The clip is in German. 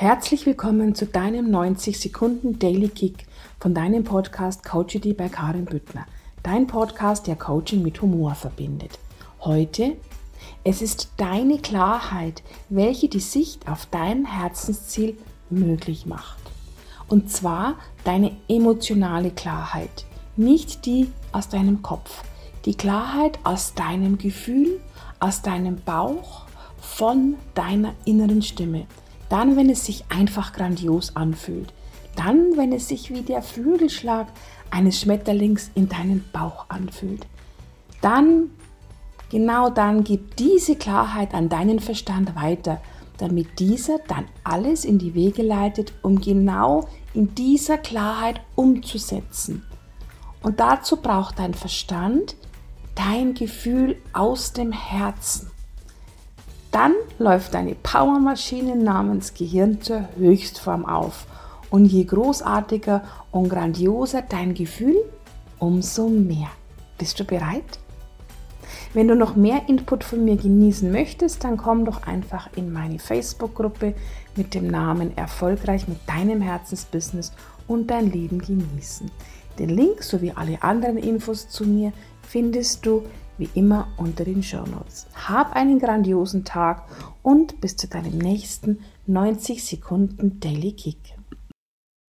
Herzlich willkommen zu deinem 90 Sekunden Daily Kick von deinem Podcast Coachity bei Karin Büttner. Dein Podcast, der Coaching mit Humor verbindet. Heute, es ist deine Klarheit, welche die Sicht auf dein Herzensziel möglich macht. Und zwar deine emotionale Klarheit, nicht die aus deinem Kopf. Die Klarheit aus deinem Gefühl, aus deinem Bauch, von deiner inneren Stimme. Dann, wenn es sich einfach grandios anfühlt. Dann, wenn es sich wie der Flügelschlag eines Schmetterlings in deinen Bauch anfühlt. Dann, genau dann, gib diese Klarheit an deinen Verstand weiter, damit dieser dann alles in die Wege leitet, um genau in dieser Klarheit umzusetzen. Und dazu braucht dein Verstand dein Gefühl aus dem Herzen. Dann läuft deine Powermaschine namens Gehirn zur Höchstform auf. Und je großartiger und grandioser dein Gefühl, umso mehr. Bist du bereit? Wenn du noch mehr Input von mir genießen möchtest, dann komm doch einfach in meine Facebook-Gruppe mit dem Namen Erfolgreich mit deinem Herzensbusiness und dein Leben genießen. Den Link sowie alle anderen Infos zu mir findest du wie immer unter den Show Notes. Hab einen grandiosen Tag und bis zu deinem nächsten 90 Sekunden Daily Kick.